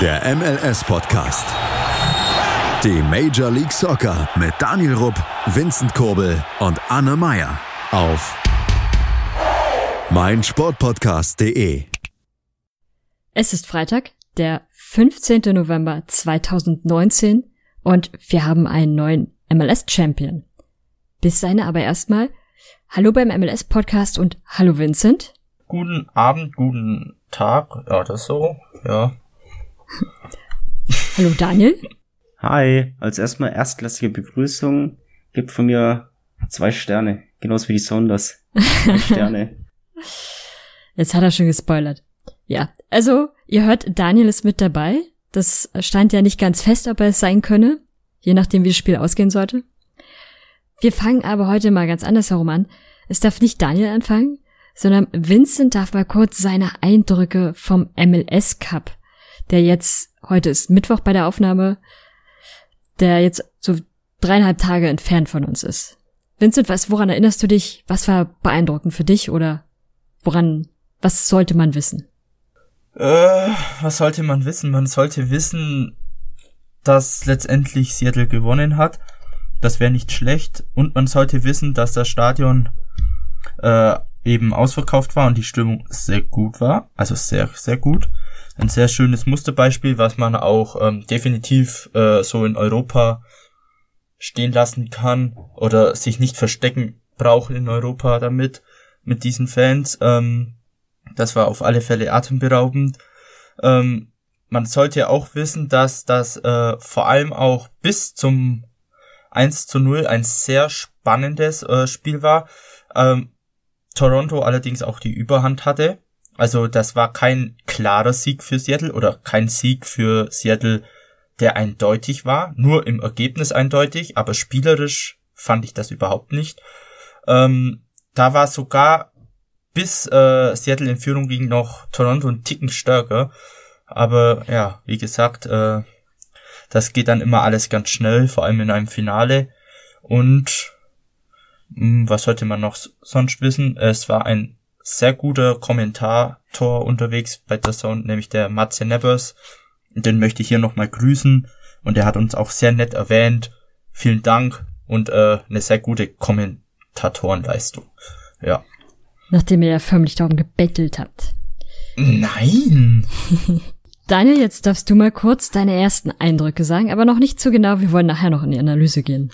Der MLS-Podcast. Die Major League Soccer mit Daniel Rupp, Vincent Kurbel und Anne Meyer auf meinsportpodcast.de. Es ist Freitag, der 15. November 2019 und wir haben einen neuen MLS-Champion. Bis seine aber erstmal Hallo beim MLS-Podcast und hallo Vincent. Guten Abend, guten Tag, ja, das so, ja. Hallo Daniel. Hi, als erstmal erstklassige Begrüßung. Gibt von mir zwei Sterne, genauso wie die Sonders. Zwei Sterne. Jetzt hat er schon gespoilert. Ja, also ihr hört, Daniel ist mit dabei. Das stand ja nicht ganz fest, ob er es sein könne, je nachdem wie das Spiel ausgehen sollte. Wir fangen aber heute mal ganz anders herum an. Es darf nicht Daniel anfangen, sondern Vincent darf mal kurz seine Eindrücke vom MLS Cup, der jetzt, heute ist Mittwoch bei der Aufnahme, der jetzt so dreieinhalb Tage entfernt von uns ist. Vincent, was, woran erinnerst du dich? Was war beeindruckend für dich oder woran, was sollte man wissen? Äh, was sollte man wissen? Man sollte wissen, dass letztendlich Seattle gewonnen hat das wäre nicht schlecht. Und man sollte wissen, dass das Stadion äh, eben ausverkauft war und die Stimmung sehr gut war. Also sehr, sehr gut. Ein sehr schönes Musterbeispiel, was man auch ähm, definitiv äh, so in Europa stehen lassen kann oder sich nicht verstecken braucht in Europa damit, mit diesen Fans. Ähm, das war auf alle Fälle atemberaubend. Ähm, man sollte auch wissen, dass das äh, vor allem auch bis zum 1 zu 0 ein sehr spannendes äh, Spiel war. Ähm, Toronto allerdings auch die Überhand hatte. Also das war kein klarer Sieg für Seattle oder kein Sieg für Seattle, der eindeutig war. Nur im Ergebnis eindeutig, aber spielerisch fand ich das überhaupt nicht. Ähm, da war sogar bis äh, Seattle in Führung ging noch Toronto ein Ticken stärker. Aber ja, wie gesagt, äh, das geht dann immer alles ganz schnell, vor allem in einem Finale. Und was sollte man noch sonst wissen? Es war ein sehr guter Kommentator unterwegs bei der Zone, nämlich der Matze Nevers. Den möchte ich hier nochmal grüßen. Und er hat uns auch sehr nett erwähnt. Vielen Dank und äh, eine sehr gute Kommentatorenleistung. Ja. Nachdem ihr ja förmlich darum gebettelt habt. Nein! Daniel, jetzt darfst du mal kurz deine ersten Eindrücke sagen, aber noch nicht zu genau. Wir wollen nachher noch in die Analyse gehen.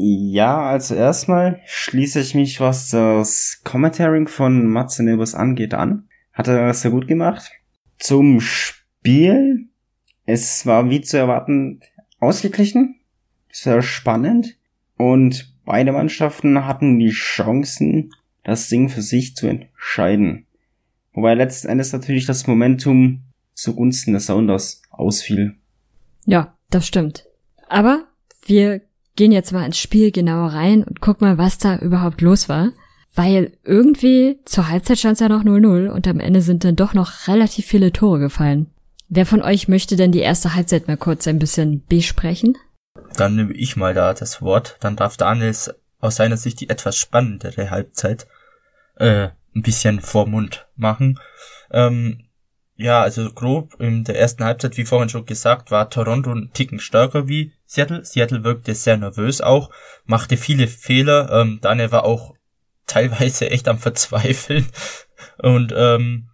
Ja, also erstmal schließe ich mich, was das Commentaring von Matze Nebus angeht, an. Hat er sehr gut gemacht. Zum Spiel. Es war wie zu erwarten ausgeglichen. Sehr spannend. Und beide Mannschaften hatten die Chancen, das Ding für sich zu entscheiden. Wobei letzten Endes natürlich das Momentum zugunsten des Sounders ausfiel. Ja, das stimmt. Aber wir gehen jetzt mal ins Spiel genauer rein und gucken mal, was da überhaupt los war. Weil irgendwie zur Halbzeit stand es ja noch 0-0 und am Ende sind dann doch noch relativ viele Tore gefallen. Wer von euch möchte denn die erste Halbzeit mal kurz ein bisschen besprechen? Dann nehme ich mal da das Wort. Dann darf Daniel aus seiner Sicht die etwas spannendere Halbzeit äh, ein bisschen vor Mund machen. Ähm, ja, also grob in der ersten Halbzeit, wie vorhin schon gesagt, war Toronto ein Ticken stärker wie Seattle. Seattle wirkte sehr nervös auch, machte viele Fehler. Ähm, Daniel war auch teilweise echt am Verzweifeln. Und ähm,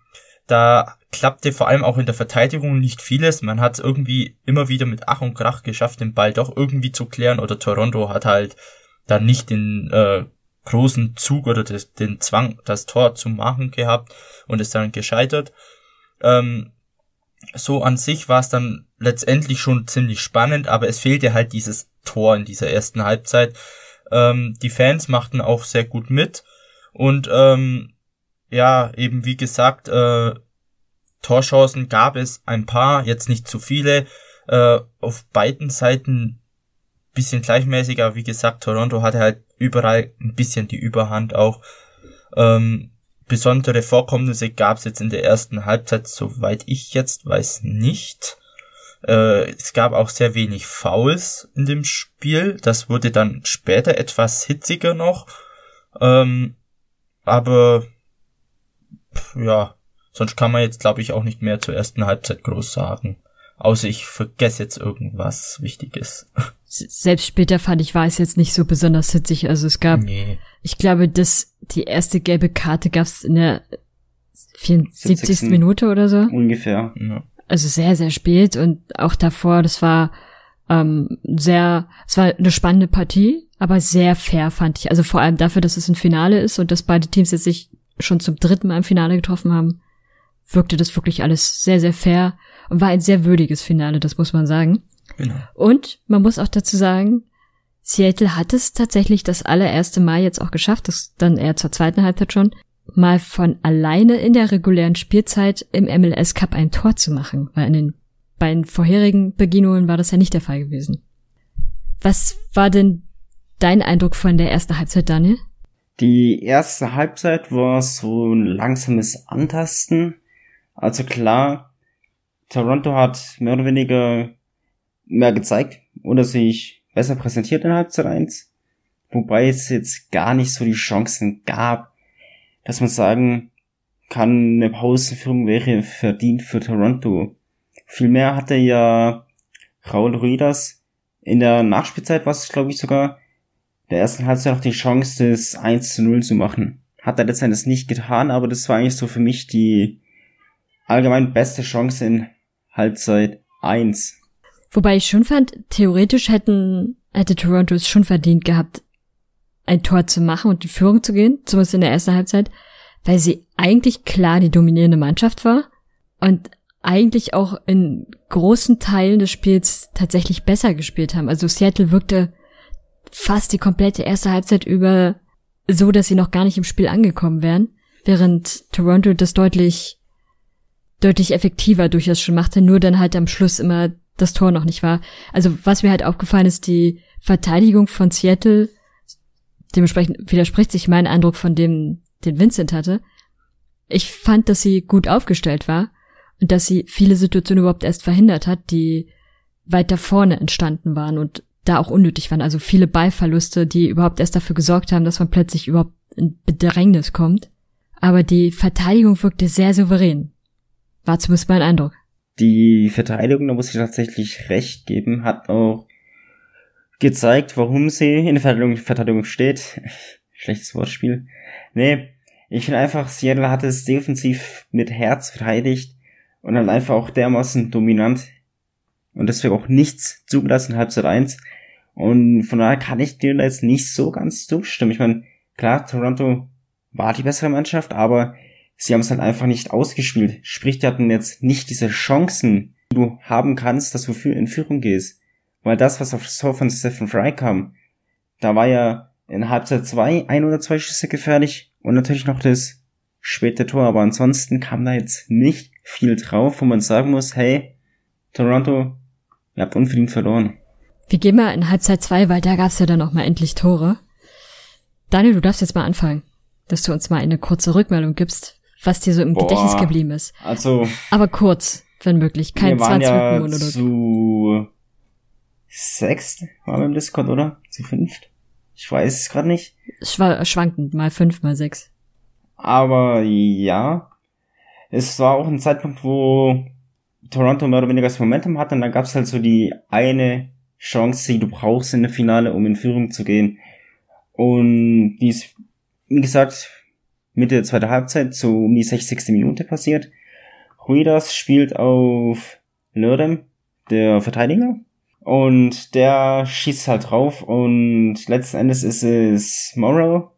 da klappte vor allem auch in der Verteidigung nicht vieles. Man hat es irgendwie immer wieder mit Ach und Krach geschafft, den Ball doch irgendwie zu klären. Oder Toronto hat halt dann nicht den äh, großen Zug oder des, den Zwang, das Tor zu machen gehabt und ist dann gescheitert. Ähm, so an sich war es dann letztendlich schon ziemlich spannend, aber es fehlte halt dieses Tor in dieser ersten Halbzeit. Ähm, die Fans machten auch sehr gut mit und ähm, ja, eben wie gesagt, äh, Torchancen gab es ein paar, jetzt nicht zu viele, äh, auf beiden Seiten bisschen gleichmäßig, aber wie gesagt, Toronto hatte halt überall ein bisschen die Überhand auch. Ähm, besondere Vorkommnisse gab es jetzt in der ersten Halbzeit, soweit ich jetzt weiß, nicht. Äh, es gab auch sehr wenig Fouls in dem Spiel. Das wurde dann später etwas hitziger noch. Ähm, aber ja, sonst kann man jetzt, glaube ich, auch nicht mehr zur ersten Halbzeit groß sagen. Außer ich vergesse jetzt irgendwas Wichtiges. Selbst später fand ich, war es jetzt nicht so besonders hitzig. Also es gab, nee. ich glaube, dass die erste gelbe Karte gab es in der 74. 70. Minute oder so. Ungefähr. Ja. Also sehr, sehr spät und auch davor, das war ähm, sehr, es war eine spannende Partie, aber sehr fair fand ich. Also vor allem dafür, dass es ein Finale ist und dass beide Teams jetzt sich schon zum dritten Mal im Finale getroffen haben, wirkte das wirklich alles sehr, sehr fair war ein sehr würdiges Finale, das muss man sagen. Genau. Und man muss auch dazu sagen, Seattle hat es tatsächlich das allererste Mal jetzt auch geschafft, das dann eher zur zweiten Halbzeit schon, mal von alleine in der regulären Spielzeit im MLS Cup ein Tor zu machen, weil in den beiden vorherigen Begegnungen war das ja nicht der Fall gewesen. Was war denn dein Eindruck von der ersten Halbzeit, Daniel? Die erste Halbzeit war so ein langsames Antasten. Also klar, Toronto hat mehr oder weniger mehr gezeigt oder sich besser präsentiert in Halbzeit 1. Wobei es jetzt gar nicht so die Chancen gab, dass man sagen kann, eine Pausenführung wäre verdient für Toronto. Vielmehr hatte ja Raul Ruidas in der Nachspielzeit, was glaube ich sogar, der ersten Halbzeit noch die Chance, das 1 zu 0 zu machen. Hat er letztendlich nicht getan, aber das war eigentlich so für mich die allgemein beste Chance in Halbzeit 1. Wobei ich schon fand, theoretisch hätten, hätte Toronto es schon verdient gehabt, ein Tor zu machen und die Führung zu gehen, zumindest in der ersten Halbzeit, weil sie eigentlich klar die dominierende Mannschaft war und eigentlich auch in großen Teilen des Spiels tatsächlich besser gespielt haben. Also Seattle wirkte fast die komplette erste Halbzeit über so, dass sie noch gar nicht im Spiel angekommen wären, während Toronto das deutlich deutlich effektiver durchaus schon machte, nur dann halt am Schluss immer das Tor noch nicht war. Also was mir halt aufgefallen ist, die Verteidigung von Seattle, dementsprechend widerspricht sich mein Eindruck von dem, den Vincent hatte. Ich fand, dass sie gut aufgestellt war und dass sie viele Situationen überhaupt erst verhindert hat, die weiter vorne entstanden waren und da auch unnötig waren. Also viele Ballverluste, die überhaupt erst dafür gesorgt haben, dass man plötzlich überhaupt in Bedrängnis kommt. Aber die Verteidigung wirkte sehr souverän. War zumindest mein Eindruck. Die Verteidigung, da muss ich tatsächlich recht geben, hat auch gezeigt, warum sie in der Verteidigung, Verteidigung steht. Schlechtes Wortspiel. Nee, ich finde einfach, Seattle hat es defensiv mit Herz verteidigt und dann einfach auch dermaßen dominant und deswegen auch nichts zugelassen in Halbzeit 1. Und von daher kann ich dir da jetzt nicht so ganz zustimmen. Ich meine, klar, Toronto war die bessere Mannschaft, aber sie haben es halt einfach nicht ausgespielt. Sprich, die hatten jetzt nicht diese Chancen, die du haben kannst, dass du für in Führung gehst. Weil das, was auf Tor von Stephen Fry kam, da war ja in Halbzeit zwei, ein oder zwei Schüsse gefährlich und natürlich noch das späte Tor, aber ansonsten kam da jetzt nicht viel drauf, wo man sagen muss, hey, Toronto, ihr habt unverdient verloren. Wir gehen mal in Halbzeit zwei, weil da gab's ja dann auch mal endlich Tore. Daniel, du darfst jetzt mal anfangen, dass du uns mal eine kurze Rückmeldung gibst, was dir so im Boah, Gedächtnis geblieben ist. Also. Aber kurz, wenn möglich. Kein 20 ja. Zu sechst waren wir im Discord, oder? Zu fünft? Ich weiß es gerade nicht. Es war schwankend, mal fünf, mal sechs. Aber ja. Es war auch ein Zeitpunkt, wo Toronto mehr oder weniger das Momentum hatte und dann gab es halt so die eine Chance, die du brauchst in der Finale, um in Führung zu gehen. Und die ist, wie gesagt, Mitte der zweiten Halbzeit, so um die 60. Minute passiert. Ruidas spielt auf Lerdem, der Verteidiger. Und der schießt halt drauf und letzten Endes ist es Morrow,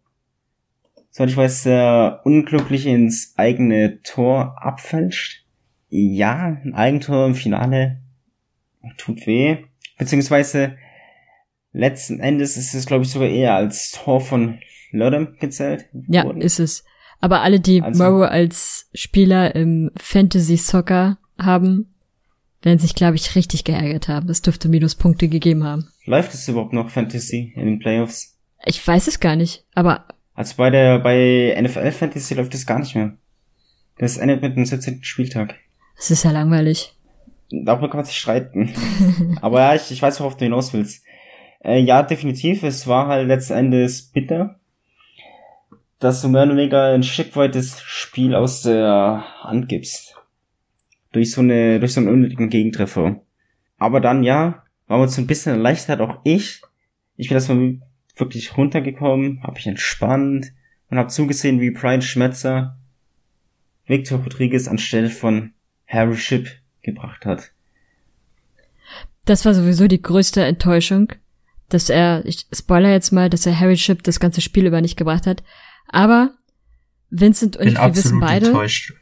soweit ich weiß, der unglücklich ins eigene Tor abfälscht. Ja, ein Eigentor im Finale tut weh. Beziehungsweise letzten Endes ist es, glaube ich, sogar eher als Tor von Lodem gezählt. Ja, worden. ist es. Aber alle, die also, Morrow als Spieler im Fantasy Soccer haben, werden sich, glaube ich, richtig geärgert haben. Es dürfte Minuspunkte gegeben haben. Läuft es überhaupt noch Fantasy in den Playoffs? Ich weiß es gar nicht, aber. Also bei der, bei NFL Fantasy läuft es gar nicht mehr. Das endet mit dem 17. Spieltag. Das ist ja langweilig. Darüber kann man sich streiten. aber ja, ich, ich weiß, worauf du hinaus willst. Äh, ja, definitiv. Es war halt letzten Endes bitter dass du mehr oder weniger ein Stück weit das Spiel aus der Hand gibst. durch so eine, durch so einen unnötigen Gegentreffer. Aber dann, ja, war uns so ein bisschen erleichtert, auch ich. Ich bin erstmal wirklich runtergekommen, habe mich entspannt und habe zugesehen, wie Brian Schmetzer Victor Rodriguez anstelle von Harry Ship gebracht hat. Das war sowieso die größte Enttäuschung, dass er, ich spoiler jetzt mal, dass er Harry Ship das ganze Spiel über nicht gebracht hat. Aber Vincent und Bin ich, wir wissen beide, enttäuscht.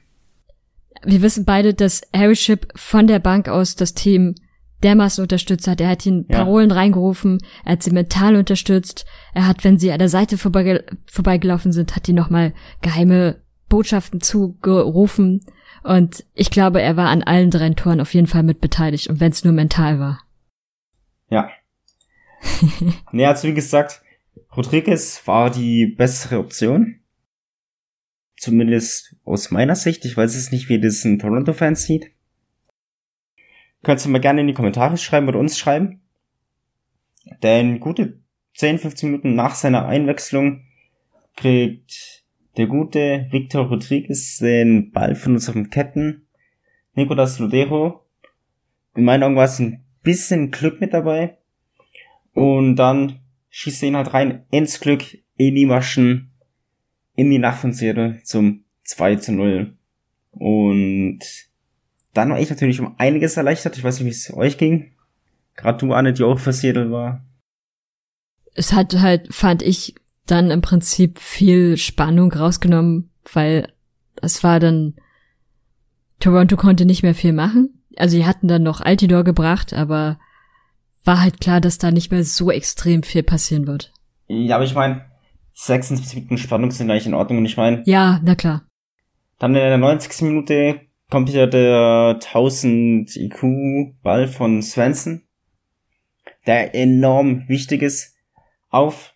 wir wissen beide, dass Harry Ship von der Bank aus das Team dermaßen unterstützt hat. Er hat ihnen Ja. Parolen reingerufen, er hat sie mental unterstützt. Er hat, wenn sie an der Seite vorbeige vorbeigelaufen sind, hat ihnen nochmal geheime Botschaften zugerufen. Und ich glaube, er war an allen drei Toren auf jeden Fall mit beteiligt. Und wenn es nur mental war. Ja. nee, also wie gesagt, Rodriguez war die bessere Option. Zumindest aus meiner Sicht. Ich weiß es nicht, wie das ein Toronto-Fan sieht. Könnt ihr mal gerne in die Kommentare schreiben oder uns schreiben. Denn gute 10, 15 Minuten nach seiner Einwechslung kriegt der gute Victor Rodriguez den Ball von unserem Ketten Nicolas Lodero. In meinen Augen war es ein bisschen Glück mit dabei. Und dann schießt ihn halt rein ins Glück, in die Maschen, in die Seattle zum 2 zu 0. Und dann war ich natürlich um einiges erleichtert. Ich weiß nicht, wie es euch ging. Gerade du, Anne, die auch für Seattle war. es hat halt, fand ich, dann im Prinzip viel Spannung rausgenommen, weil es war dann, Toronto konnte nicht mehr viel machen. Also die hatten dann noch Altidor gebracht, aber war halt klar, dass da nicht mehr so extrem viel passieren wird. Ja, aber ich meine, 76 Minuten Spannung sind eigentlich in Ordnung. Und ich meine, Ja, na klar. Dann in der 90. Minute kommt hier der 1000 IQ Ball von Svensson, der enorm wichtig ist, auf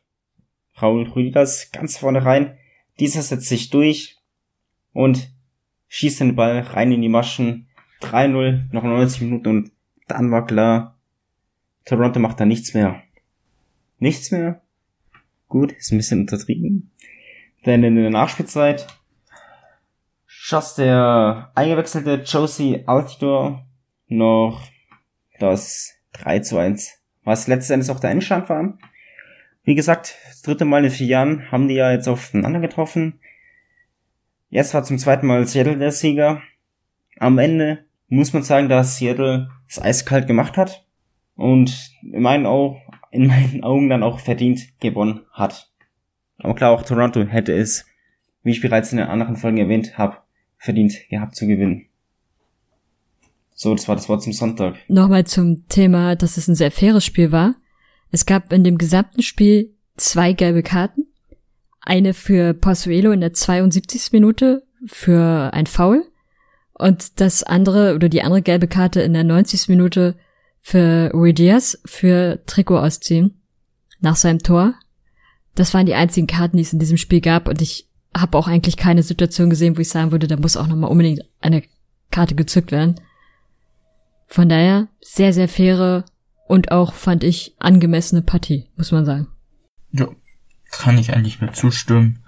Raul Rüdigers ganz vorne rein. Dieser setzt sich durch und schießt den Ball rein in die Maschen. 3-0, noch 90 Minuten und dann war klar, Toronto macht da nichts mehr. Nichts mehr? Gut, ist ein bisschen untertrieben. Denn in der Nachspielzeit schoss der eingewechselte Josie Altidor noch das 3 zu 1, was letzten Endes auch der Endstand war. Wie gesagt, das dritte Mal in vier Jahren haben die ja jetzt aufeinander getroffen. Jetzt war zum zweiten Mal Seattle der Sieger. Am Ende muss man sagen, dass Seattle es eiskalt gemacht hat und in meinen, Au in meinen Augen dann auch verdient gewonnen hat. Aber klar, auch Toronto hätte es, wie ich bereits in den anderen Folgen erwähnt habe, verdient gehabt zu gewinnen. So, das war das Wort zum Sonntag. Nochmal zum Thema, dass es ein sehr faires Spiel war. Es gab in dem gesamten Spiel zwei gelbe Karten. Eine für Pozuelo in der 72. Minute für ein Foul und das andere oder die andere gelbe Karte in der 90. Minute für Rui Diaz für Trikot ausziehen nach seinem Tor. Das waren die einzigen Karten, die es in diesem Spiel gab und ich habe auch eigentlich keine Situation gesehen, wo ich sagen würde, da muss auch nochmal unbedingt eine Karte gezückt werden. Von daher sehr, sehr faire und auch, fand ich, angemessene Partie, muss man sagen. Ja, kann ich eigentlich nur zustimmen.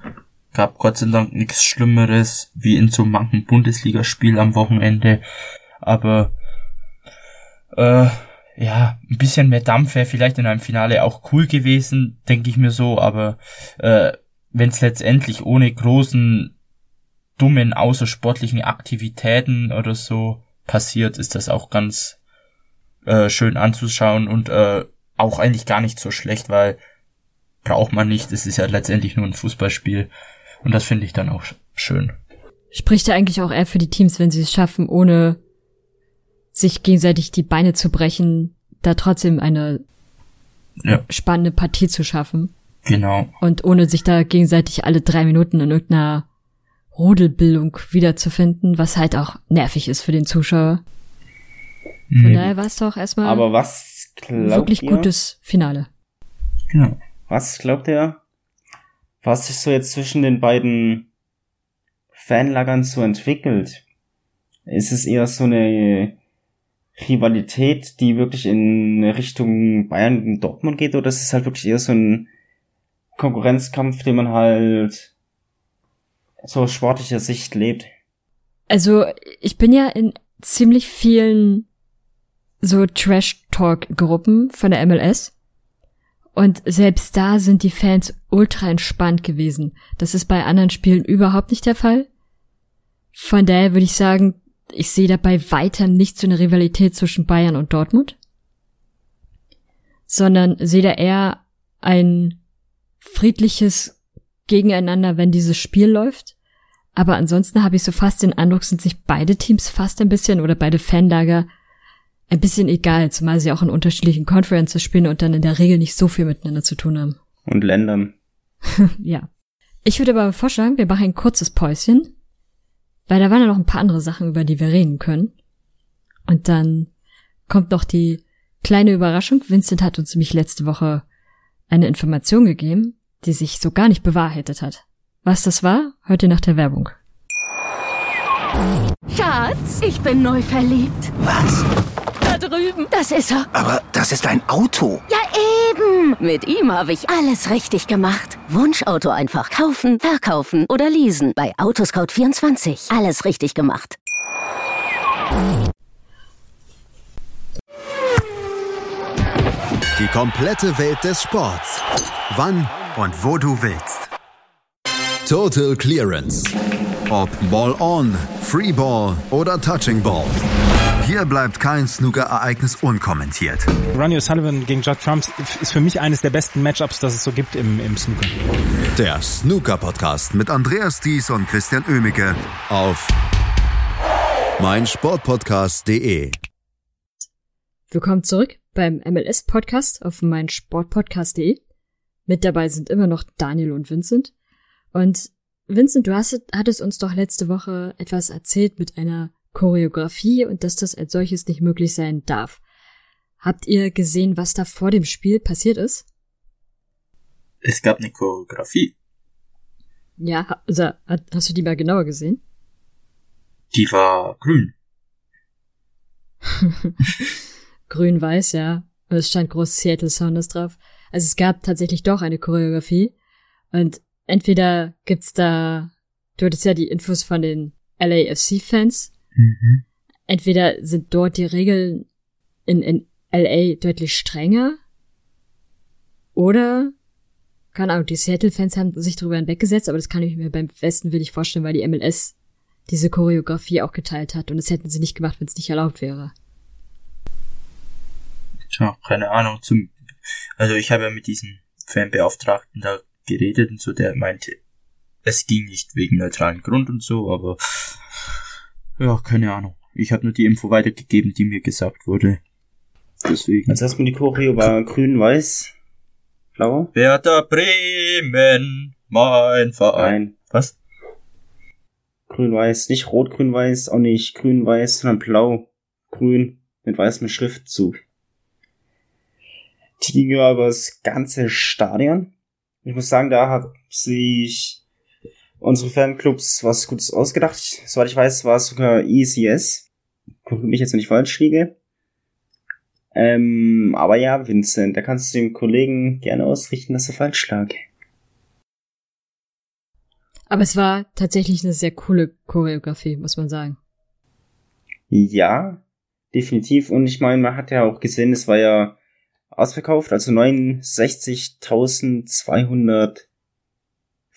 Gab Gott sei Dank nichts Schlimmeres wie in so manchen Bundesligaspiel am Wochenende. Aber äh, ja, ein bisschen mehr Dampf wäre vielleicht in einem Finale auch cool gewesen, denke ich mir so. Aber äh, wenn es letztendlich ohne großen dummen außersportlichen Aktivitäten oder so passiert, ist das auch ganz äh, schön anzuschauen und äh, auch eigentlich gar nicht so schlecht, weil braucht man nicht. Es ist ja letztendlich nur ein Fußballspiel und das finde ich dann auch schön. Spricht ja eigentlich auch eher für die Teams, wenn sie es schaffen, ohne sich gegenseitig die Beine zu brechen, da trotzdem eine Ja. spannende Partie zu schaffen. Genau. Und ohne sich da gegenseitig alle drei Minuten in irgendeiner Rudelbildung wiederzufinden, was halt auch nervig ist für den Zuschauer. Von Mhm. daher war es doch erstmal Aber was wirklich ihr? gutes Finale. Genau. Was glaubt ihr, was sich so jetzt zwischen den beiden Fanlagern so entwickelt? Ist es eher so eine Rivalität, die wirklich in Richtung Bayern und Dortmund geht, oder ist es halt wirklich eher so ein Konkurrenzkampf, den man halt so aus sportlicher Sicht lebt? Also ich bin ja in ziemlich vielen so Trash-Talk-Gruppen von der MLS. Und selbst da sind die Fans ultra entspannt gewesen. Das ist bei anderen Spielen überhaupt nicht der Fall. Von daher würde ich sagen, ich sehe dabei weiter nicht so eine Rivalität zwischen Bayern und Dortmund, sondern sehe da eher ein friedliches Gegeneinander, wenn dieses Spiel läuft. Aber ansonsten habe ich so fast den Eindruck, sind sich beide Teams fast ein bisschen oder beide Fanlager ein bisschen egal, zumal sie auch in unterschiedlichen Conferences spielen und dann in der Regel nicht so viel miteinander zu tun haben. Und Ländern. ja. Ich würde aber vorschlagen, wir machen ein kurzes Päuschen, weil da waren ja noch ein paar andere Sachen, über die wir reden können. Und dann kommt noch die kleine Überraschung. Vincent hat uns nämlich letzte Woche eine Information gegeben, die sich so gar nicht bewahrheitet hat. Was das war, hört ihr nach der Werbung. Schatz, ich bin neu verliebt. Was? Drüben. Das ist er. Aber das ist ein Auto. Ja, eben. Mit ihm habe ich alles richtig gemacht. Wunschauto einfach kaufen, verkaufen oder leasen. Bei Autoscout24. Alles richtig gemacht. Die komplette Welt des Sports. Wann und wo du willst. Total Clearance. Ob Ball on, Free Ball oder Touching Ball. Hier bleibt kein Snooker-Ereignis unkommentiert. Ronnie O'Sullivan gegen Judd Trump ist für mich eines der besten Matchups, das es so gibt im, im Snooker. Der Snooker-Podcast mit Andreas Thies und Christian Oemicke auf meinsportpodcast.de. Willkommen zurück beim MLS-Podcast auf meinsportpodcast.de. Mit dabei sind immer noch Daniel und Vincent. Und Vincent, du hast, hattest uns doch letzte Woche etwas erzählt mit einer Choreografie und dass das als solches nicht möglich sein darf. Habt ihr gesehen, was da vor dem Spiel passiert ist? Es gab eine Choreografie. Ja, also, hast du die mal genauer gesehen? Die war grün. Grün-weiß, ja. Es stand groß Seattle Sounders drauf. Also es gab tatsächlich doch eine Choreografie. Und entweder gibt's da, du hattest ja die Infos von den LAFC-Fans. Mhm. Entweder sind dort die Regeln in, in LA deutlich strenger. Oder, keine Ahnung, die Seattle-Fans haben sich darüber hinweggesetzt, aber das kann ich mir beim Westen will ich vorstellen, weil die MLS diese Choreografie auch geteilt hat. Und das hätten sie nicht gemacht, wenn es nicht erlaubt wäre. Tja, keine Ahnung. Zum, also ich habe ja mit diesem Fanbeauftragten da geredet und so, der meinte, es ging nicht wegen neutralen Grund und so, aber ja, keine Ahnung. Ich habe nur die Info weitergegeben, die mir gesagt wurde. Deswegen. Also erstmal die Choreo war grün, weiß, blau. Werder Bremen, mein Verein. Nein. Was? Grün, weiß, nicht rot, grün, weiß, auch nicht grün, weiß, sondern blau, grün, mit weißem Schriftzug. Die ging über das ganze Stadion. Ich muss sagen, da hat sich unsere Fanclubs was Gutes ausgedacht. Soweit ich weiß, war es sogar ECS. Gucke mich jetzt, wenn ich falsch liege. Ähm, aber ja, Vincent, da kannst du dem Kollegen gerne ausrichten, dass er falsch lag. Aber es war tatsächlich eine sehr coole Choreografie, muss man sagen. Ja, definitiv. Und ich meine, man hat ja auch gesehen, es war ja ausverkauft, also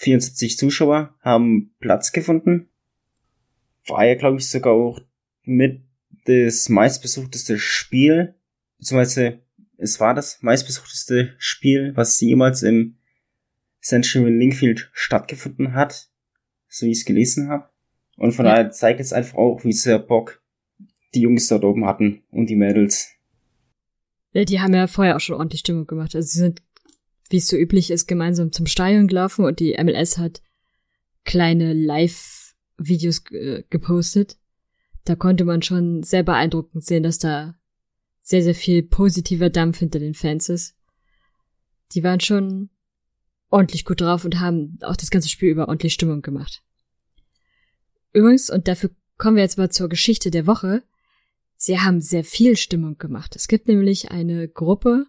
69.274 Zuschauer haben Platz gefunden. War ja, glaube ich, sogar auch mit das meistbesuchteste Spiel, beziehungsweise es war das meistbesuchteste Spiel, was jemals im Central Linkfield stattgefunden hat, so wie ich es gelesen habe. Und von Ja. daher zeigt es einfach auch, wie sehr Bock die Jungs dort oben hatten und die Mädels. Ja, die haben ja vorher auch schon ordentlich Stimmung gemacht. Also sie sind, wie es so üblich ist, gemeinsam zum Stadion gelaufen und die MLS hat kleine Live-Videos äh, gepostet. Da konnte man schon sehr beeindruckend sehen, dass da sehr, sehr viel positiver Dampf hinter den Fans ist. Die waren schon ordentlich gut drauf und haben auch das ganze Spiel über ordentlich Stimmung gemacht. Übrigens, und dafür kommen wir jetzt mal zur Geschichte der Woche, sie haben sehr viel Stimmung gemacht. Es gibt nämlich eine Gruppe,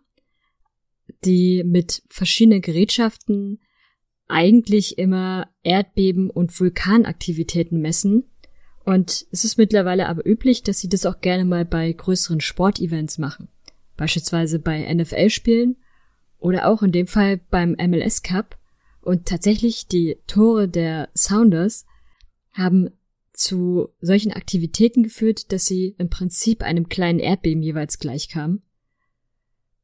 die mit verschiedenen Gerätschaften eigentlich immer Erdbeben und Vulkanaktivitäten messen Und es ist mittlerweile aber üblich, dass sie das auch gerne mal bei größeren Sportevents machen. Beispielsweise bei NFL-Spielen oder auch in dem Fall beim MLS Cup. Und tatsächlich die Tore der Sounders haben zu solchen Aktivitäten geführt, dass sie im Prinzip einem kleinen Erdbeben jeweils gleichkamen.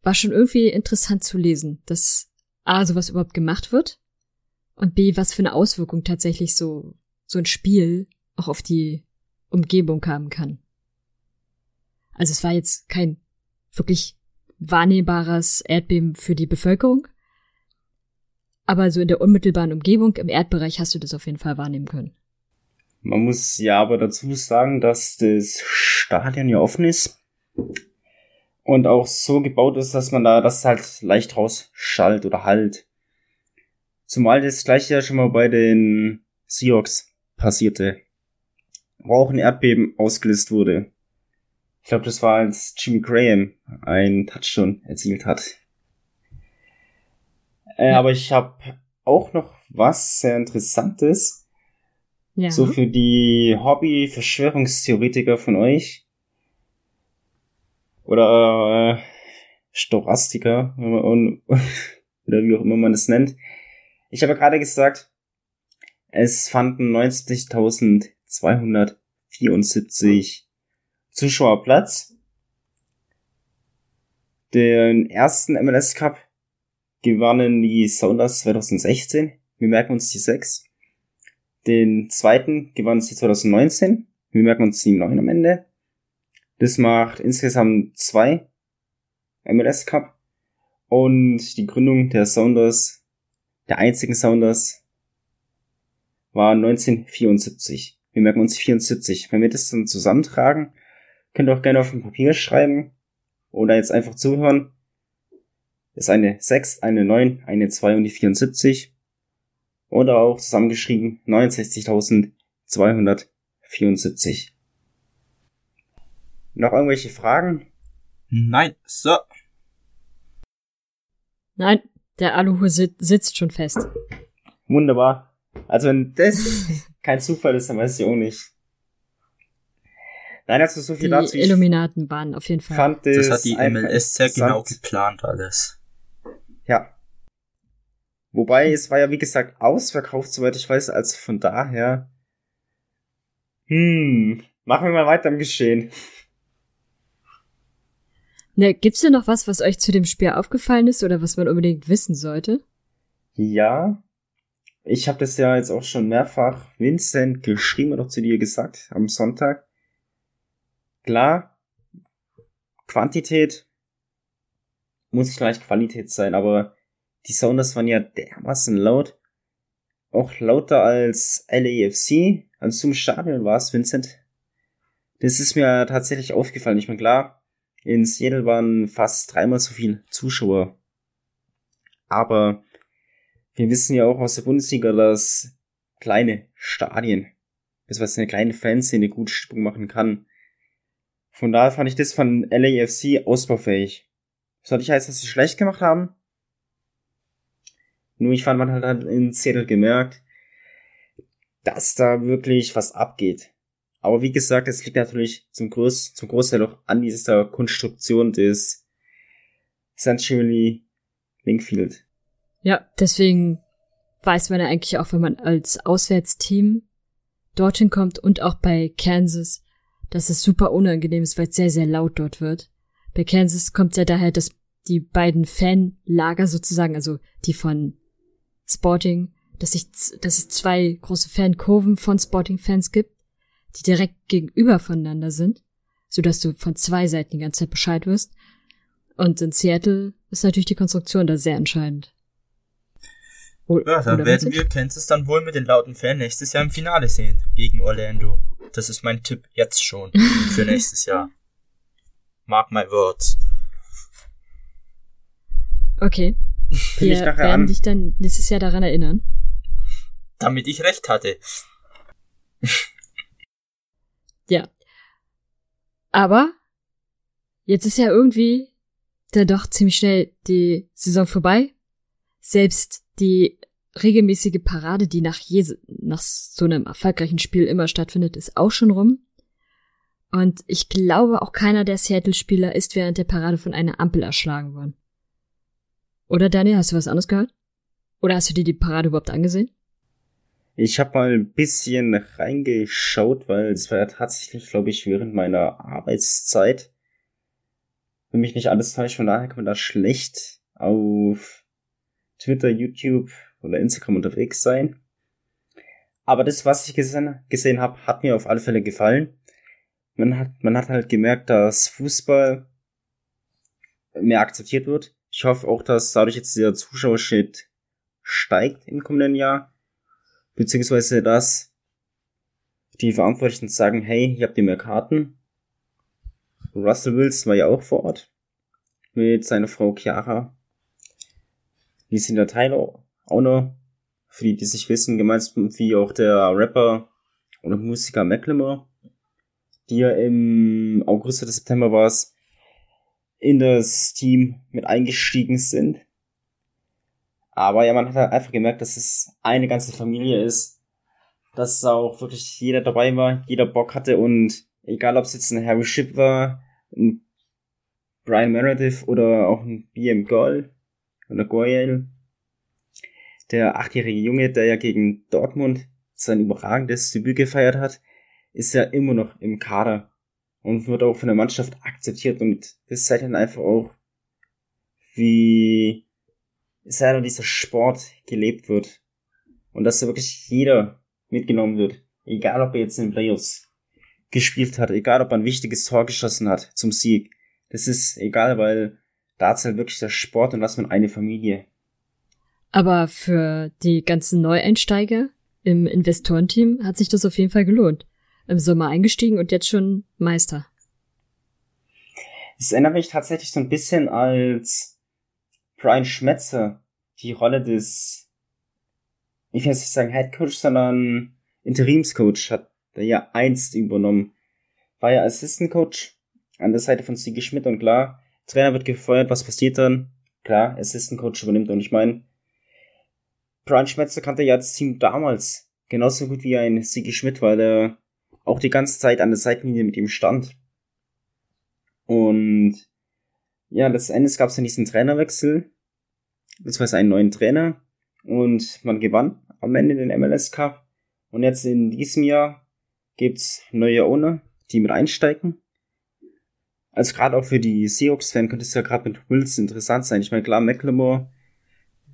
War schon irgendwie interessant zu lesen, dass A, sowas überhaupt gemacht wird und B, was für eine Auswirkung tatsächlich so, so ein Spiel auch auf die Umgebung haben kann. Also es war jetzt kein wirklich wahrnehmbares Erdbeben für die Bevölkerung, aber so in der unmittelbaren Umgebung, im Erdbereich hast du das auf jeden Fall wahrnehmen können. Man muss ja aber dazu sagen, dass das Stadion ja offen ist und auch so gebaut ist, dass man da das halt leicht rausschallt oder halt. Zumal das gleiche ja schon mal bei den Seahawks passierte, wo auch ein Erdbeben ausgelöst wurde. Ich glaube, das war, als Jimmy Graham einen Touchdown erzielt hat. Äh, aber ich habe auch noch was sehr Interessantes. Ja. So für die Hobby-Verschwörungstheoretiker von euch. Oder äh, Stochastiker, wenn man, oder wie auch immer man es nennt. Ich habe gerade gesagt, es fanden 90.274 Zuschauer Platz. Den ersten MLS Cup gewannen die Sounders 2016. Wir merken uns die 6. Den zweiten gewannen sie 2019. Wir merken uns die 9 am Ende. Das macht insgesamt zwei MLS Cup. Und die Gründung der Sounders, der einzigen Sounders, war 1974. Wir merken uns 74. Wenn wir das dann zusammentragen, könnt ihr auch gerne auf dem Papier schreiben oder jetzt einfach zuhören. Das ist eine 6, eine 9, eine 2 und die 74. Oder auch zusammengeschrieben 69.274. Noch irgendwelche Fragen? Nein, so. Nein, der Aluhut sit sitzt schon fest. Wunderbar. Also wenn das kein Zufall ist, dann weiß ich auch nicht. Nein, also so viel Die dazu. Ich Illuminaten waren auf jeden Fall. fand Das das hat die MLS sehr genau geplant alles. Ja. Wobei, es war ja wie gesagt ausverkauft, soweit ich weiß, also von daher. Hm, machen wir mal weiter im Geschehen. Ne, gibt's denn noch was, was euch zu dem Spiel aufgefallen ist oder was man unbedingt wissen sollte? Ja, ich habe das ja jetzt auch schon mehrfach Vincent geschrieben oder zu dir gesagt am Sonntag. Klar, Quantität muss gleich Qualität sein, aber die Sounders waren ja dermaßen laut. Auch lauter als LAFC, als zum Stadion war es, Vincent. Das ist mir tatsächlich aufgefallen. Ich meine, klar, in Seattle waren fast dreimal so viele Zuschauer. Aber wir wissen ja auch aus der Bundesliga, dass kleine Stadien, beziehungsweise eine kleine Fanszene gut Stimmung machen kann. Von daher fand ich das von LAFC ausbaufähig. Soll nicht heißen, dass sie schlecht gemacht haben? Nur ich fand, man hat halt in Seattle gemerkt, dass da wirklich was abgeht. Aber wie gesagt, es liegt natürlich zum, Groß, zum Großteil auch an dieser Konstruktion des Century Linkfield. Ja, deswegen weiß man ja eigentlich auch, wenn man als Auswärtsteam dorthin kommt und auch bei Kansas, dass es super unangenehm ist, weil es sehr, sehr laut dort wird. Bei Kansas kommt ja daher, dass die beiden Fanlager sozusagen, also die von Sporting, dass, ich, dass es zwei große Fankurven von Sporting-Fans gibt, die direkt gegenüber voneinander sind, so dass du von zwei Seiten die ganze Zeit Bescheid wirst. Und in Seattle ist natürlich die Konstruktion da sehr entscheidend. O- Ja, dann werden wir Kansas dann wohl mit den lauten Fan nächstes Jahr im Finale sehen. Gegen Orlando. Das ist mein Tipp jetzt schon. Für nächstes Jahr. Mark my words. Okay. Wir ich nachher werden an. dich dann nächstes Jahr daran erinnern. Damit ich recht hatte. Ja. Aber jetzt ist ja irgendwie dann doch ziemlich schnell die Saison vorbei. Selbst die regelmäßige Parade, die nach, je, nach so einem erfolgreichen Spiel immer stattfindet, ist auch schon rum. Und ich glaube, auch keiner der Seattle-Spieler ist während der Parade von einer Ampel erschlagen worden. Oder Daniel, hast du was anderes gehört? Oder hast du dir die Parade überhaupt angesehen? Ich habe mal ein bisschen reingeschaut, weil es war ja tatsächlich, glaube ich, während meiner Arbeitszeit. Wenn mich nicht alles täuscht, von daher kann man da schlecht auf Twitter, YouTube oder Instagram unterwegs sein. Aber das, was ich gesehen, gesehen habe, hat mir auf alle Fälle gefallen man hat, man hat halt gemerkt, dass Fußball mehr akzeptiert wird. Ich hoffe auch, dass dadurch jetzt der Zuschauerschnitt steigt im kommenden Jahr. Beziehungsweise, dass die Verantwortlichen sagen, hey, ihr habt ihr mehr Karten. Russell Wilson war ja auch vor Ort. Mit seiner Frau Chiara. Die sind der Tyler auch noch. Für die, die sich wissen, gemeinsam wie auch der Rapper oder Musiker Macklemore die ja im August oder September war es, in das Team mit eingestiegen sind. Aber ja, man hat halt einfach gemerkt, dass es eine ganze Familie ist, dass auch wirklich jeder dabei war, jeder Bock hatte und egal ob es jetzt ein Harry Ship war, ein Brian Meredith oder auch ein BM Goll oder Goyal, der achtjährige Junge, der ja gegen Dortmund sein überragendes Debüt gefeiert hat, ist ja immer noch im Kader und wird auch von der Mannschaft akzeptiert und das zeigt dann einfach auch, wie sehr dieser Sport gelebt wird und dass da wirklich jeder mitgenommen wird, egal ob er jetzt in den Playoffs gespielt hat, egal ob er ein wichtiges Tor geschossen hat zum Sieg. Das ist egal, weil da zählt wirklich der Sport und was man eine Familie. Aber für die ganzen Neueinsteiger im Investorenteam hat sich das auf jeden Fall gelohnt im Sommer eingestiegen und jetzt schon Meister. Es erinnert mich tatsächlich so ein bisschen als Brian Schmetzer die Rolle des, ich will nicht sagen Head Coach, sondern Interimscoach hat er ja einst übernommen. War ja Assistant Coach an der Seite von Sigi Schmidt und klar, Trainer wird gefeuert, was passiert dann? Klar, Assistant Coach übernimmt und ich meine, Brian Schmetzer kannte ja das Team damals genauso gut wie ein Sigi Schmidt, weil er auch die ganze Zeit an der Seitenlinie mit ihm stand. Und ja, letztendlich gab es dann diesen Trainerwechsel, beziehungsweise einen neuen Trainer und man gewann am Ende den MLS Cup. Und jetzt in diesem Jahr gibt's neue Owner, die mit einsteigen. Also gerade auch für die Seahawks-Fan könnte es ja gerade mit Wills interessant sein. Ich meine, klar, McLemore,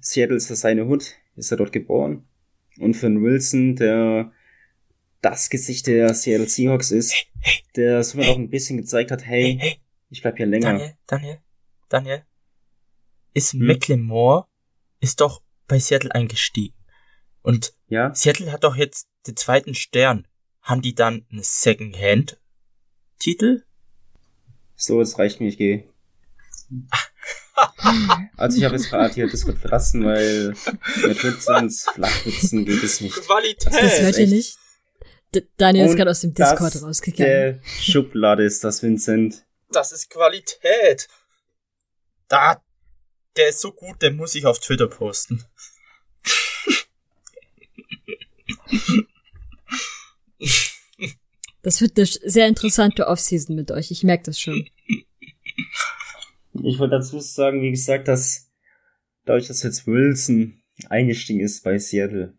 Seattle ist ja seine Hut, ist er dort geboren. Und für einen Wilson, der das Gesicht der Seattle Seahawks ist, der somit auch ein bisschen gezeigt hat, hey, ich bleib hier länger. Daniel, Daniel, Daniel, ist hm? McLemore ist doch bei Seattle eingestiegen. Und ja? Seattle hat doch jetzt den zweiten Stern. Haben die dann einen Second-Hand-Titel? So, es reicht mir, ich gehe. also ich habe jetzt gerade hier Discord verlassen, weil mit Witzens, Flachwitzen geht es nicht. Qualität! Das hört ihr nicht? Daniel ist gerade aus dem Discord rausgegangen. Der Schublade ist das, Vincent. Das ist Qualität. Da, der ist so gut, der muss ich auf Twitter posten. Das wird eine sehr interessante Offseason mit euch. Ich merke das schon. Ich wollte dazu sagen, wie gesagt, dass dadurch, dass jetzt Wilson eingestiegen ist bei Seattle,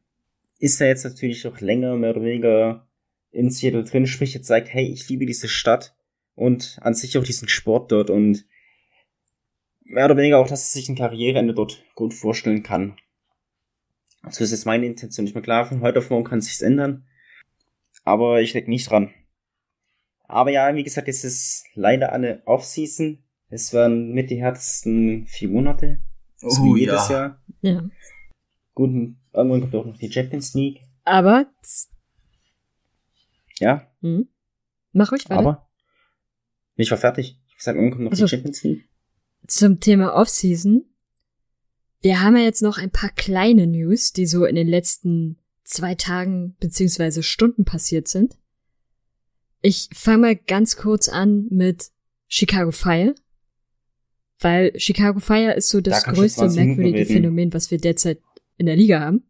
ist er jetzt natürlich auch länger mehr oder weniger in Seattle drin, sprich jetzt sagt, hey, ich liebe diese Stadt und an sich auch diesen Sport dort und mehr oder weniger auch, dass er sich ein Karriereende dort gut vorstellen kann. Also das ist meine Intention. Ich bin klar, von heute auf morgen kann sich's ändern, aber ich denke nicht dran. Aber ja, wie gesagt, es ist leider eine Off-Season. Es waren mit die härtesten vier Monate. So oh, wie jedes ja. Jahr. Ja. Gut, irgendwann kommt auch noch die Champions League. Aber ja. Hm. Mach ruhig weiter. Aber ich war fertig. Ich sag, irgendwann kommt noch also, die Champions League. Zum Thema Offseason. Wir haben ja jetzt noch ein paar kleine News, die so in den letzten zwei Tagen beziehungsweise Stunden passiert sind. Ich fange mal ganz kurz an mit Chicago Fire. Weil Chicago Fire ist so das da größte merkwürdige Phänomen, was wir derzeit in der Liga haben.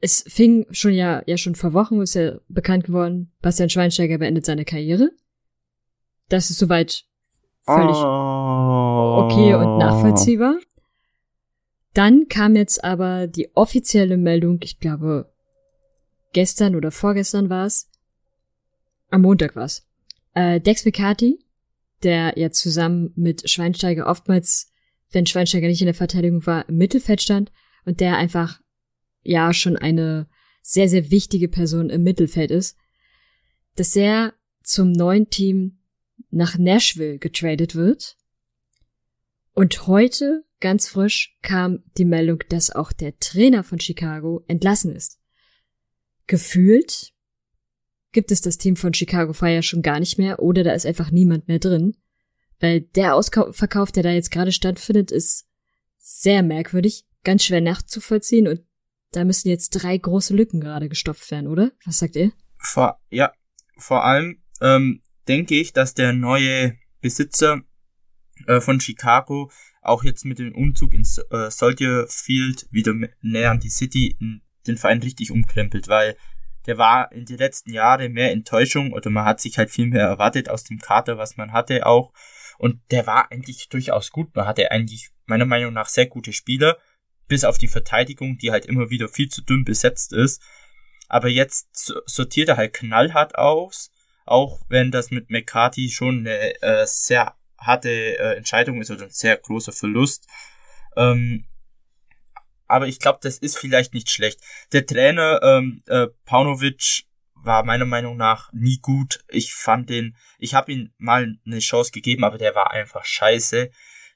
Es fing schon ja, ja schon vor Wochen, ist ja bekannt geworden, Bastian Schweinsteiger beendet seine Karriere. Das ist soweit völlig oh. okay und nachvollziehbar. Dann kam jetzt aber die offizielle Meldung, ich glaube, gestern oder vorgestern war es. Am Montag war's. Äh, Dex McCarthy, der ja zusammen mit Schweinsteiger oftmals, wenn Schweinsteiger nicht in der Verteidigung war, im Mittelfeld stand und der einfach ja schon eine sehr, sehr wichtige Person im Mittelfeld ist, dass er zum neuen Team nach Nashville getradet wird. Und heute, ganz frisch, kam die Meldung, dass auch der Trainer von Chicago entlassen ist. Gefühlt gibt es das Team von Chicago Fire schon gar nicht mehr oder da ist einfach niemand mehr drin. Weil der Ausverkauf, der da jetzt gerade stattfindet, ist sehr merkwürdig, ganz schwer nachzuvollziehen und da müssen jetzt drei große Lücken gerade gestopft werden, oder? Was sagt ihr? Vor, ja, vor allem ähm, denke ich, dass der neue Besitzer äh, von Chicago auch jetzt mit dem Umzug ins äh, Soldier Field wieder näher an die City den Verein richtig umkrempelt, weil der war in den letzten Jahren mehr Enttäuschung oder man hat sich halt viel mehr erwartet aus dem Kader, was man hatte auch. Und der war eigentlich durchaus gut. Man hatte eigentlich meiner Meinung nach sehr gute Spieler, bis auf die Verteidigung, die halt immer wieder viel zu dünn besetzt ist. Aber jetzt sortiert er halt knallhart aus, auch wenn das mit McCarthy schon eine äh, sehr harte äh, Entscheidung ist oder ein sehr großer Verlust. Ähm, aber ich glaube, das ist vielleicht nicht schlecht. Der Trainer ähm, äh, Paunovic war meiner Meinung nach nie gut. Ich fand den, ich habe ihm mal eine Chance gegeben, aber der war einfach scheiße.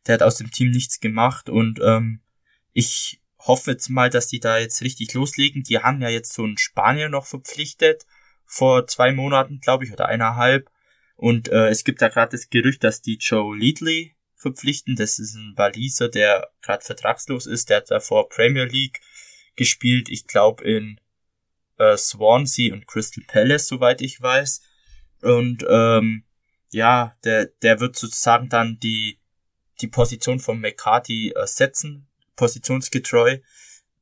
Der hat aus dem Team nichts gemacht und ähm, ich hoffe jetzt mal, dass die da jetzt richtig loslegen. Die haben ja jetzt so einen Spanier noch verpflichtet vor zwei Monaten, glaube ich, oder eineinhalb. Und äh, es gibt da gerade das Gerücht, dass die Joe Leadley verpflichten. Das ist ein Waliser, der gerade vertragslos ist. Der hat davor Premier League gespielt. Ich glaube in äh, Swansea und Crystal Palace, soweit ich weiß. Und ähm, ja, der, der wird sozusagen dann die, die Position von McCarthy ersetzen, positionsgetreu.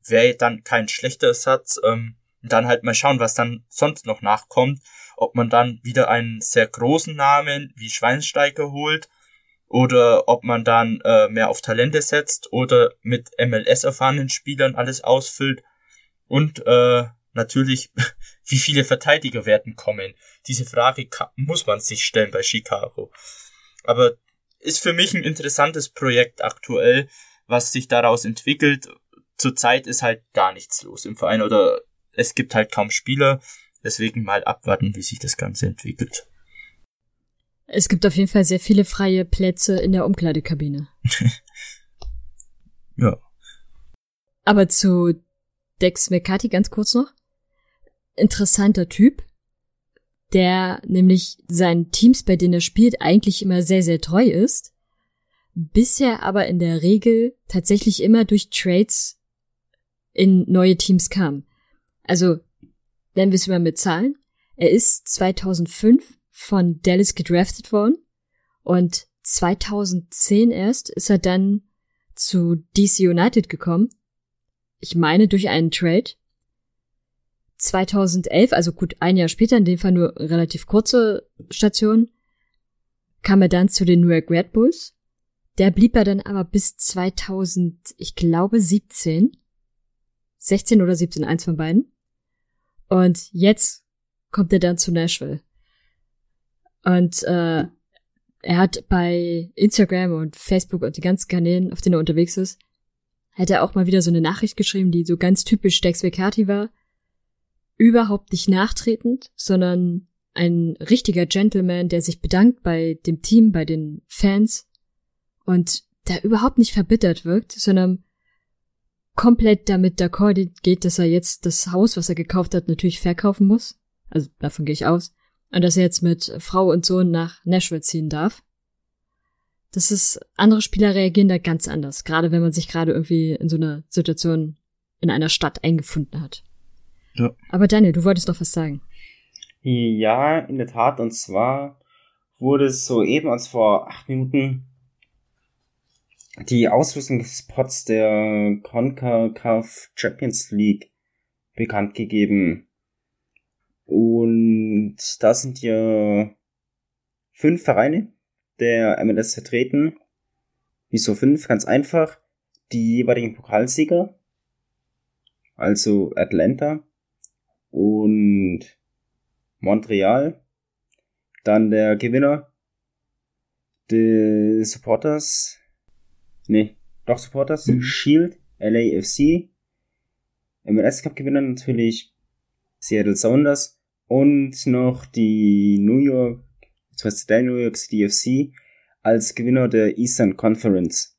Wäre dann kein schlechter Ersatz. Ähm, und dann halt mal schauen, was dann sonst noch nachkommt. Ob man dann wieder einen sehr großen Namen wie Schweinsteiger holt oder ob man dann äh, mehr auf Talente setzt oder mit MLS erfahrenen Spielern alles ausfüllt und äh, natürlich wie viele Verteidiger werden kommen. Diese Frage muss man sich stellen bei Chicago. Aber ist für mich ein interessantes Projekt aktuell, was sich daraus entwickelt. Zurzeit ist halt gar nichts los im Verein oder es gibt halt kaum Spieler. Deswegen mal abwarten, wie sich das Ganze entwickelt. Es gibt auf jeden Fall sehr viele freie Plätze in der Umkleidekabine. ja. Aber zu Dex McCarthy ganz kurz noch. Interessanter Typ, der nämlich seinen Teams, bei denen er spielt, eigentlich immer sehr, sehr treu ist, bisher aber in der Regel tatsächlich immer durch Trades in neue Teams kam. Also, nennen wir es mal mit Zahlen. Er ist 2005 von Dallas gedraftet worden und 2010 erst ist er dann zu DC United gekommen. Ich meine durch einen Trade. 2011, also gut ein Jahr später, in dem Fall nur relativ kurze Station, kam er dann zu den New York Red Bulls. Der blieb er dann aber bis 2000, ich glaube 17. 16 oder 17, eins von beiden. Und jetzt kommt er dann zu Nashville. Und äh, er hat bei Instagram und Facebook und die ganzen Kanälen, auf denen er unterwegs ist, hat er auch mal wieder so eine Nachricht geschrieben, die so ganz typisch Dex Vekati war. Überhaupt nicht nachtretend, sondern ein richtiger Gentleman, der sich bedankt bei dem Team, bei den Fans und da überhaupt nicht verbittert wirkt, sondern komplett damit d'accord geht, dass er jetzt das Haus, was er gekauft hat, natürlich verkaufen muss. Also davon gehe ich aus. Und dass er jetzt mit Frau und Sohn nach Nashville ziehen darf. Das ist, andere Spieler reagieren da ganz anders. Gerade wenn man sich gerade irgendwie in so einer Situation in einer Stadt eingefunden hat. Ja. Aber Daniel, du wolltest doch was sagen. Ja, in der Tat. Und zwar wurde es soeben, als vor acht Minuten, die Auslösungsspots der CONCACAF Champions League bekannt gegeben. Und da sind ja fünf Vereine der MLS vertreten. Wieso fünf? Ganz einfach. Die jeweiligen Pokalsieger. Also Atlanta und Montreal. Dann der Gewinner des Supporters. Nee, doch Supporters. Mhm. Shield, LAFC. MLS Cup Gewinner natürlich Seattle Sounders und noch die New York, beziehungsweise der New York City FC als Gewinner der Eastern Conference.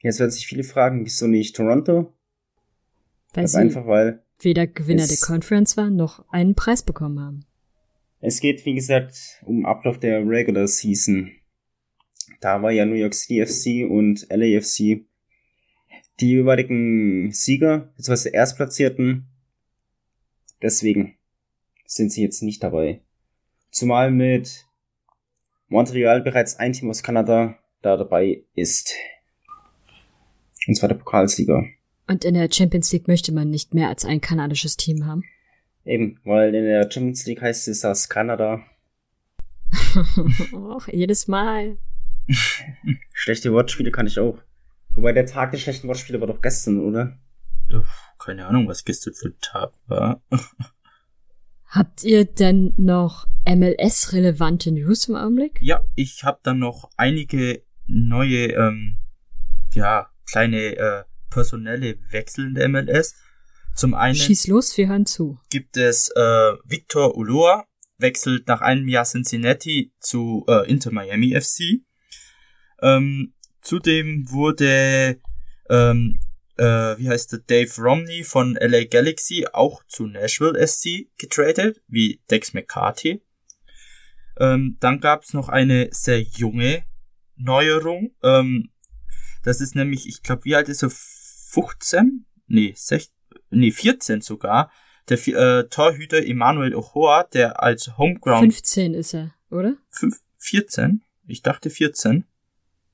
Jetzt werden sich viele fragen, wieso nicht Toronto? Weil das einfach, weil weder Gewinner der Conference waren, noch einen Preis bekommen haben. Es geht, wie gesagt, um Ablauf der Regular Season. Da war ja New York City FC und LAFC die jeweiligen Sieger, beziehungsweise Erstplatzierten. Deswegen sind sie jetzt nicht dabei. Zumal mit Montreal bereits ein Team aus Kanada da dabei ist. Und zwar der Pokalsieger. Und in der Champions League möchte man nicht mehr als ein kanadisches Team haben. Eben, weil in der Champions League heißt es aus Kanada. Och, jedes Mal. Schlechte Wortspiele kann ich auch. Wobei der Tag der schlechten Wortspiele war doch gestern, oder? Keine Ahnung, was gestern für ein Tag war. Habt ihr denn noch MLS-relevante News im Augenblick? Ja, ich habe dann noch einige neue, ähm, ja, kleine äh, personelle Wechsel in der MLS. Zum einen Schieß los, wir hören zu. gibt es äh, Victor Ulloa, wechselt nach einem Jahr Cincinnati zu äh, Inter Miami FC. Ähm, zudem wurde, ähm, äh, wie heißt der, Dave Romney von LA Galaxy auch zu Nashville SC getradet, wie Dex McCarthy. Ähm, dann gab es noch eine sehr junge Neuerung. Ähm, das ist nämlich, ich glaube, wie alt ist er? 15? Nee, 16, nee 14 sogar. Der äh, Torhüter Emmanuel Ochoa, der als Homeground... 15 ist er, oder? 5, 14? Ich dachte 14.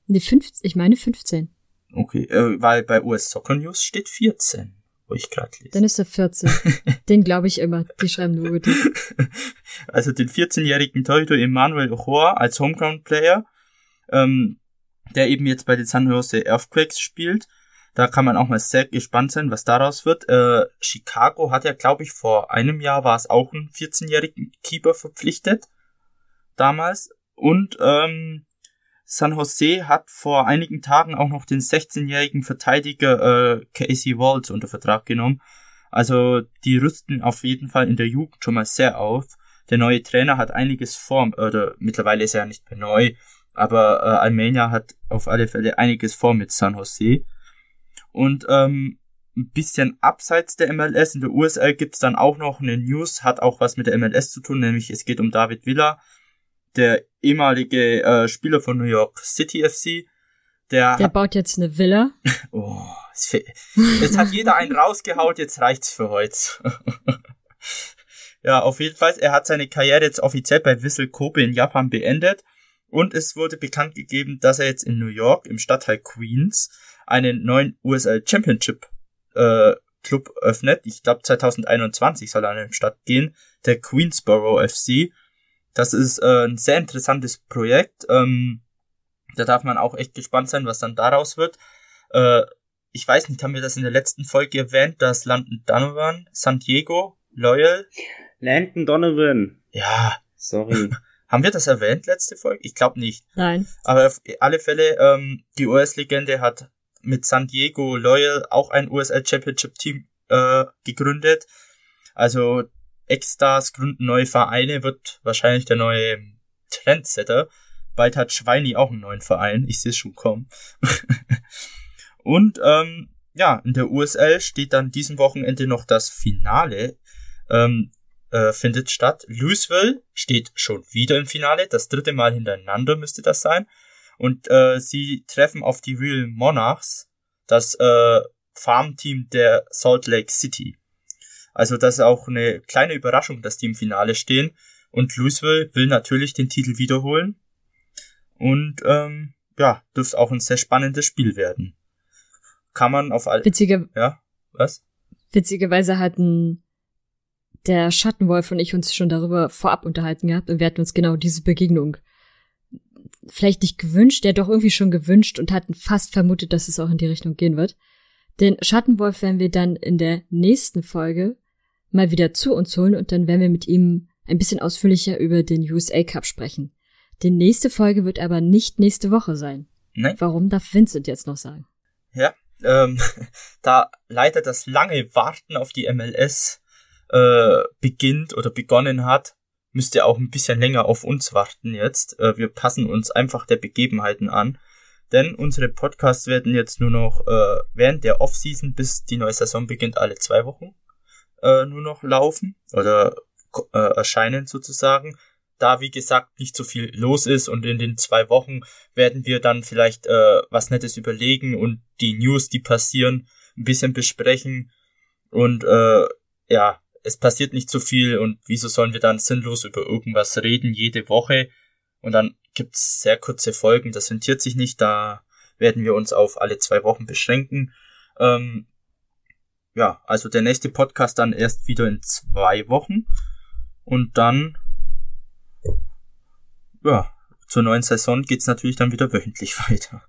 Nee, 15, ich meine 15. Okay, äh, weil bei US Soccer News steht 14, wo ich gerade lese. Dann ist er 14. den glaube ich immer. Die schreiben nur gut. Also den 14-jährigen Torhüter Emmanuel Ochoa als Homeground Player, ähm, der eben jetzt bei den San Jose Earthquakes spielt. Da kann man auch mal sehr gespannt sein, was daraus wird. Äh, Chicago hat ja, glaube ich, vor einem Jahr war es auch einen 14-jährigen Keeper verpflichtet. Damals. Und ähm, San Jose hat vor einigen Tagen auch noch den 16-jährigen Verteidiger äh, Casey Waltz unter Vertrag genommen. Also die rüsten auf jeden Fall in der Jugend schon mal sehr auf. Der neue Trainer hat einiges vor, oder mittlerweile ist er ja nicht mehr neu, aber äh, Almenia hat auf alle Fälle einiges vor mit San Jose. Und ähm, ein bisschen abseits der MLS in der USL gibt's dann auch noch eine News, hat auch was mit der MLS zu tun, nämlich es geht um David Villa, der ehemalige äh, Spieler von New York City FC. Der, der baut jetzt eine Villa. oh, es hat jeder einen rausgehaut, jetzt reicht's für heute. ja, auf jeden Fall, er hat seine Karriere jetzt offiziell bei Wissel Kobe in Japan beendet und es wurde bekannt gegeben, dass er jetzt in New York im Stadtteil Queens einen neuen USL Championship äh, Club öffnet. Ich glaube 2021 soll er an den Start gehen, der Queensboro FC. Das ist äh, ein sehr interessantes Projekt. Ähm, da darf man auch echt gespannt sein, was dann daraus wird. Äh, ich weiß nicht, haben wir das in der letzten Folge erwähnt, dass Landon Donovan, San Diego, Loyal. Landon Donovan. Ja. Sorry. haben wir das erwähnt, letzte Folge? Ich glaube nicht. Nein. Aber auf alle Fälle, ähm, die US-Legende hat mit San Diego Loyal auch ein USL Championship Team äh, gegründet. Also Ex-Stars gründen neue Vereine, wird wahrscheinlich der neue Trendsetter. Bald hat Schweini auch einen neuen Verein, ich sehe es schon kommen. Und ähm, ja, in der USL steht dann diesen Wochenende noch das Finale, ähm, äh, findet statt. Louisville steht schon wieder im Finale, das dritte Mal hintereinander müsste das sein. Und äh, sie treffen auf die Real Monarchs, das äh, Farmteam der Salt Lake City. Also das ist auch eine kleine Überraschung, dass die im Finale stehen. Und Louisville will natürlich den Titel wiederholen. Und ähm, ja, dürfte auch ein sehr spannendes Spiel werden. Kann man auf all. Witzige, Ja, was? witzigerweise hatten der Schattenwolf und ich uns schon darüber vorab unterhalten gehabt und wir hatten uns genau diese Begegnung vielleicht nicht gewünscht, der doch irgendwie schon gewünscht und hatten fast vermutet, dass es auch in die Richtung gehen wird. Den Schattenwolf werden wir dann in der nächsten Folge mal wieder zu uns holen und dann werden wir mit ihm ein bisschen ausführlicher über den USA Cup sprechen. Die nächste Folge wird aber nicht nächste Woche sein. Nein. Warum darf Vincent jetzt noch sagen? Ja, ähm, da leider das lange Warten auf die MLS äh, beginnt oder begonnen hat, müsst ihr auch ein bisschen länger auf uns warten jetzt. Äh, wir passen uns einfach der Begebenheiten an. Denn unsere Podcasts werden jetzt nur noch äh, während der Offseason, bis die neue Saison beginnt, alle zwei Wochen äh, nur noch laufen oder äh, erscheinen sozusagen. Da, wie gesagt, nicht so viel los ist und in den zwei Wochen werden wir dann vielleicht äh, was Nettes überlegen und die News, die passieren, ein bisschen besprechen. Und äh, ja, es passiert nicht so viel und wieso sollen wir dann sinnlos über irgendwas reden jede Woche? Und dann gibt's sehr kurze Folgen, das rentiert sich nicht, da werden wir uns auf alle zwei Wochen beschränken. Ähm, ja, also der nächste Podcast dann erst wieder in zwei Wochen und dann, ja, zur neuen Saison geht's natürlich dann wieder wöchentlich weiter,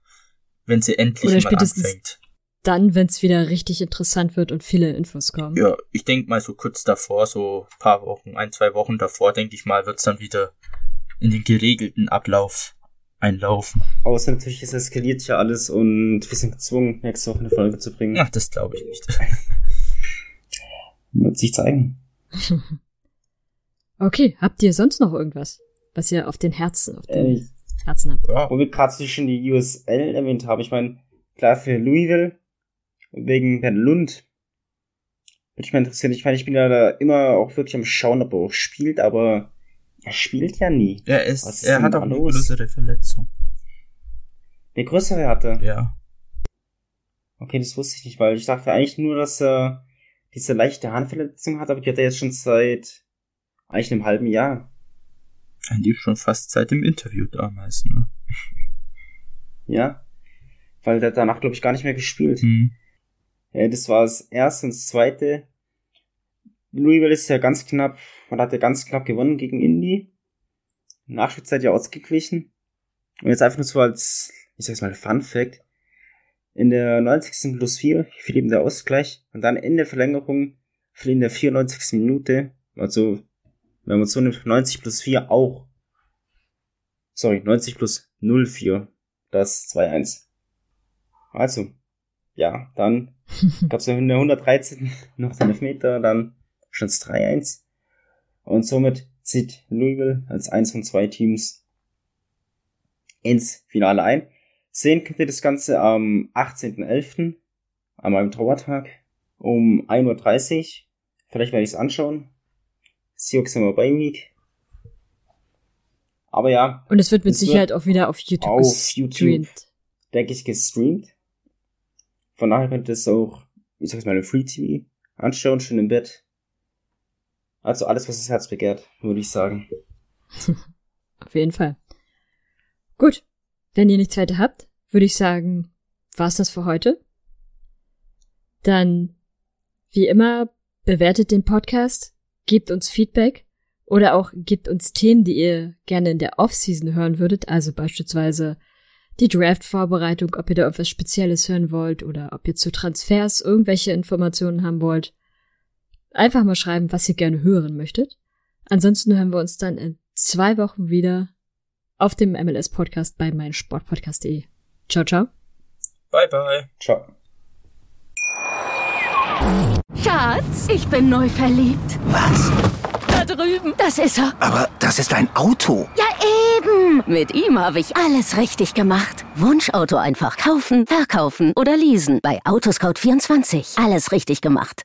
wenn sie endlich Oder mal spätestens anfängt. Dann, wenn es wieder richtig interessant wird und viele Infos kommen. Ja, ich denk mal so kurz davor, so paar Wochen, ein, zwei Wochen davor, denke ich mal, wird's dann wieder in den geregelten Ablauf einlaufen. Außer natürlich, es eskaliert ja alles und wir sind gezwungen, nächste Woche eine Folge zu bringen. Ach, das glaube ich nicht. Wird sich zeigen. Okay, habt ihr sonst noch irgendwas, was ihr auf den Herzen, auf den Äh, Herzen habt? Ja, wo wir gerade zwischen die USL erwähnt haben, ich meine, klar für Louisville, wegen Ben Lund, würde ich mal interessieren. Ich meine, ich bin ja da immer auch wirklich am Schauen, ob er auch spielt, aber er spielt ja nie. er ist, Was ist er hat auch eine los? größere Verletzung. Der größere hatte. Ja. Okay, das wusste ich nicht, weil ich dachte eigentlich nur, dass er diese leichte Handverletzung hat, aber die hat er jetzt schon seit eigentlich einem halben Jahr. Eigentlich schon fast seit dem Interview damals, ne? Ja. Weil der danach, glaube ich, gar nicht mehr gespielt. Hm. Ja, das war das erste und das zweite. Louisville ist ja ganz knapp, man hat ja ganz knapp gewonnen gegen Indy. Nachspielzeit ja ausgeglichen. Und jetzt einfach nur so als, ich sag's mal, Fun Fact. In der 90. plus 4 fiel eben der Ausgleich. Und dann in der Verlängerung fiel in der 94. Minute, also, wenn man so nimmt, 90 plus 4 auch. Sorry, 90 plus 04. Das 2-1. Also, ja, dann gab's ja in der 113 noch den Elfmeter, dann stand 3-1. Und somit zieht Louisville als eins von zwei Teams ins Finale ein. Sehen könnt ihr das Ganze am 18.11. an meinem Trauertag um 1.30 Uhr. Vielleicht werde ich es anschauen. Seahawks immer bei Week. Aber ja, Und es wird mit Es wird Sicherheit auch wieder auf YouTube auf gestreamt. denke ich, gestreamt. Von daher könnt ihr es auch, ich sag's mal, im Free TV anschauen, schön im Bett. Also alles, was das Herz begehrt, würde ich sagen. Auf jeden Fall. Gut. Wenn ihr nichts weiter habt, würde ich sagen, war's das für heute. Dann, wie immer, bewertet den Podcast, gebt uns Feedback oder auch gebt uns Themen, die ihr gerne in der Offseason hören würdet, also beispielsweise die Draft-Vorbereitung, ob ihr da etwas Spezielles hören wollt oder ob ihr zu Transfers irgendwelche Informationen haben wollt. Einfach mal schreiben, was ihr gerne hören möchtet. Ansonsten hören wir uns dann in zwei Wochen wieder auf dem MLS-Podcast bei meinsportpodcast.de. Ciao, ciao. Bye, bye. Ciao. Schatz, ich bin neu verliebt. Was? Da drüben. Das ist er. Aber das ist ein Auto. Ja, eben. Mit ihm habe ich alles richtig gemacht. Wunschauto einfach kaufen, verkaufen oder leasen. Bei Autoscout24. Alles richtig gemacht.